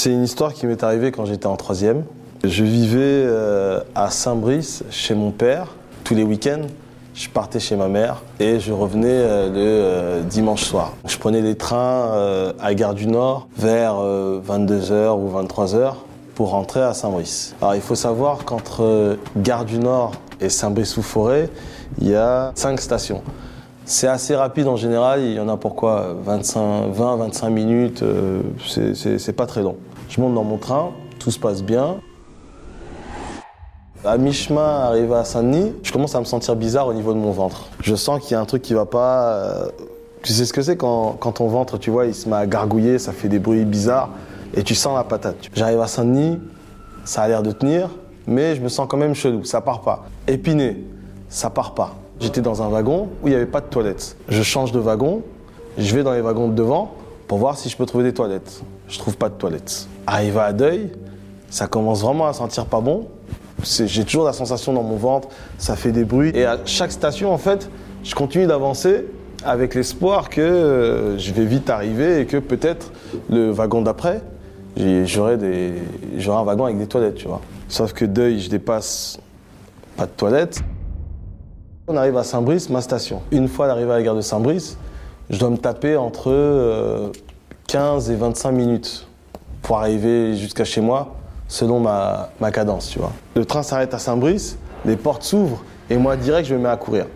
C'est une histoire qui m'est arrivée quand j'étais en troisième. Je vivais euh, à Saint-Brice chez mon père tous les week-ends. Je partais chez ma mère et je revenais euh, le euh, dimanche soir. Je prenais les trains à Gare du Nord vers 22h ou 23h pour rentrer à Saint-Brice. Alors il faut savoir qu'entre Gare du Nord et Saint-Brice-sous-Forêt, il y a cinq stations. C'est assez rapide en général, il y en a pourquoi 20-25 minutes, c'est pas très long. Je monte dans mon train, tout se passe bien. À mi-chemin, arrivé à Saint-Denis, je commence à me sentir bizarre au niveau de mon ventre. Je sens qu'il y a un truc qui va pas. Euh, tu sais ce que c'est quand, quand, ton ventre, tu vois, il se met à gargouiller, ça fait des bruits bizarres et tu sens la patate. J'arrive à Saint-Denis, ça a l'air de tenir, mais je me sens quand même chelou, ça part pas. Épiné, ça part pas. J'étais dans un wagon où il n'y avait pas de toilettes. Je change de wagon, je vais dans les wagons de devant pour voir si je peux trouver des toilettes. Je trouve pas de toilettes. Arrivé à Deuil, ça commence vraiment à sentir pas bon j'ai toujours la sensation dans mon ventre, ça fait des bruits. Et à chaque station, en fait, je continue d'avancer avec l'espoir que euh, je vais vite arriver et que peut-être le wagon d'après, j'aurai un wagon avec des toilettes, tu vois. Sauf que deuil, je dépasse pas de toilettes. On arrive à Saint-Brice, ma station. Une fois arrivé à la gare de Saint-Brice, je dois me taper entre 15 euh, et 25 minutes pour arriver jusqu'à chez moi selon ma, cadence, tu vois. Le train s'arrête à Saint-Brice, les portes s'ouvrent et moi direct je me mets à courir.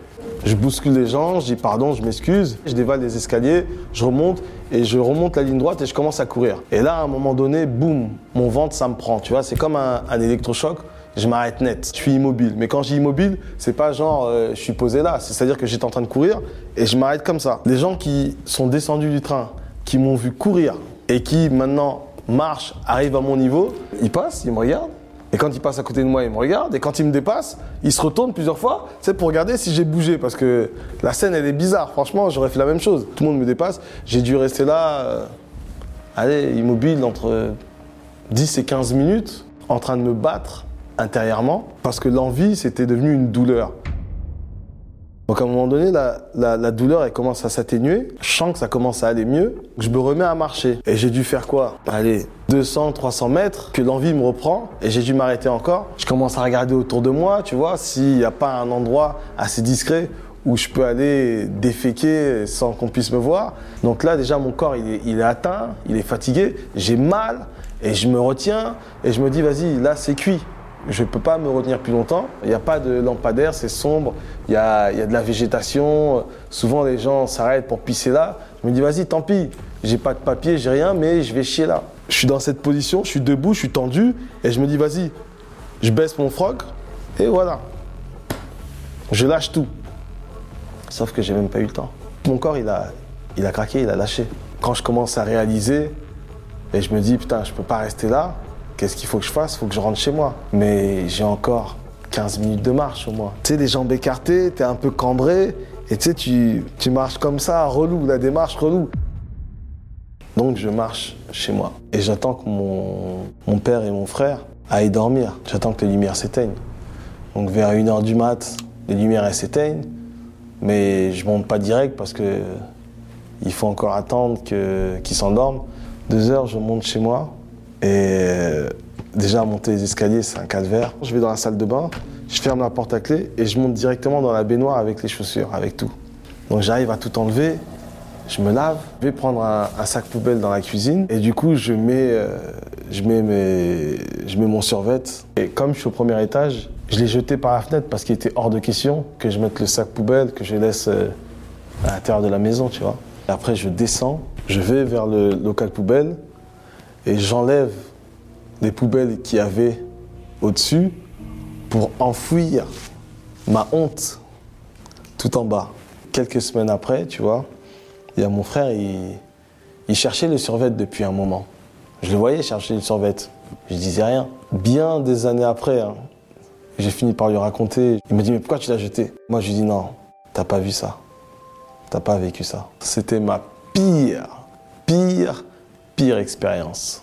Je bouscule les gens, je dis pardon, je m'excuse, je dévale les escaliers, je remonte et je remonte la ligne droite et je commence à courir. Et là, à un moment donné, boum, mon ventre, ça me prend, tu vois, c'est comme un, électrochoc. Je m'arrête net, je suis immobile. Mais quand je dis immobile, c'est pas genre euh, je suis posé là, c'est-à-dire que j'étais en train de courir et je m'arrête comme ça. Les gens qui sont descendus du train, qui m'ont vu courir et qui maintenant marche, arrive à mon niveau, il passe, il me regarde. Et quand il passe à côté de moi, il me regarde. Et quand il me dépasse, il se retourne plusieurs fois, c'est pour regarder si j'ai bougé. Parce que la scène, elle est bizarre. Franchement, j'aurais fait la même chose. Tout le monde me dépasse. J'ai dû rester là, euh, allez, immobile entre 10 et 15 minutes, en train de me battre intérieurement. Parce que l'envie, c'était devenu une douleur. Donc à un moment donné, la, douleur, elle commence à s'atténuer. Je sens que ça commence à aller mieux. Je me remets à marcher. Et j'ai dû faire quoi? Allez, 200, 300 mètres, que l'envie me reprend. Et j'ai dû m'arrêter encore. Je commence à regarder autour de moi, tu vois, s'il n'y a pas un endroit assez discret où je peux aller déféquer sans qu'on puisse me voir. Donc là, déjà, mon corps, il est, il est atteint, il est fatigué, j'ai mal, et je me retiens, et je me dis, vas-y, là, c'est cuit je ne peux pas me retenir plus longtemps. Il n'y a pas de lampadaire, c'est sombre, il y a, il y a, de la végétation. Souvent, les gens s'arrêtent pour pisser là. Je me dis, vas-y, tant pis, j'ai pas de papier, j'ai rien, mais je vais chier là. Je suis dans cette position, je suis debout, je suis tendu, et je me dis, vas-y, je baisse mon froc, et voilà. Je lâche tout. Sauf que j'ai même pas eu le temps. Mon corps, il a, craqué, il a lâché. Quand je commence à réaliser, et je me dis, putain, je peux pas rester là, Qu'est-ce qu'il faut que je fasse? Il faut que je rentre chez moi. Mais j'ai encore 15 minutes de marche au moins. Tu sais, les jambes écartées, t'es un peu cambré, et tu sais, tu, marches comme ça, relou, la démarche relou. Donc je marche chez moi. Et j'attends que mon, mon père et mon frère aillent dormir. J'attends que les lumières s'éteignent. Donc vers 1h du mat, les lumières s'éteignent. Mais je monte pas direct parce que il faut encore attendre qu'ils s'endorment. Deux heures, je monte chez moi. Et euh, déjà, monter les escaliers, c'est un calvaire. Je vais dans la salle de bain, je ferme la porte à clé et je monte directement dans la baignoire avec les chaussures, avec tout. Donc j'arrive à tout enlever, je me lave, je vais prendre un, sac poubelle dans la cuisine et du coup je mets, euh, je mets, mes, je mets mon survêt. Et comme je suis au premier étage, je l'ai jeté par la fenêtre parce qu'il était hors de question que je mette le sac poubelle, que je laisse euh, à l'intérieur de la maison, tu vois. Et après je descends, je vais vers le local poubelle, et j'enlève les poubelles qu'il y avait au-dessus pour enfouir ma honte tout en bas. Quelques semaines après, tu vois, il y a mon frère, il, il cherchait le survêt depuis un moment. Je le voyais chercher le survêt. Je disais rien. Bien des années après, hein, j'ai fini par lui raconter. Il me dit mais pourquoi tu l'as jeté? Moi je lui dis non, t'as pas vu ça. T'as pas vécu ça. C'était ma pire, pire pire expérience.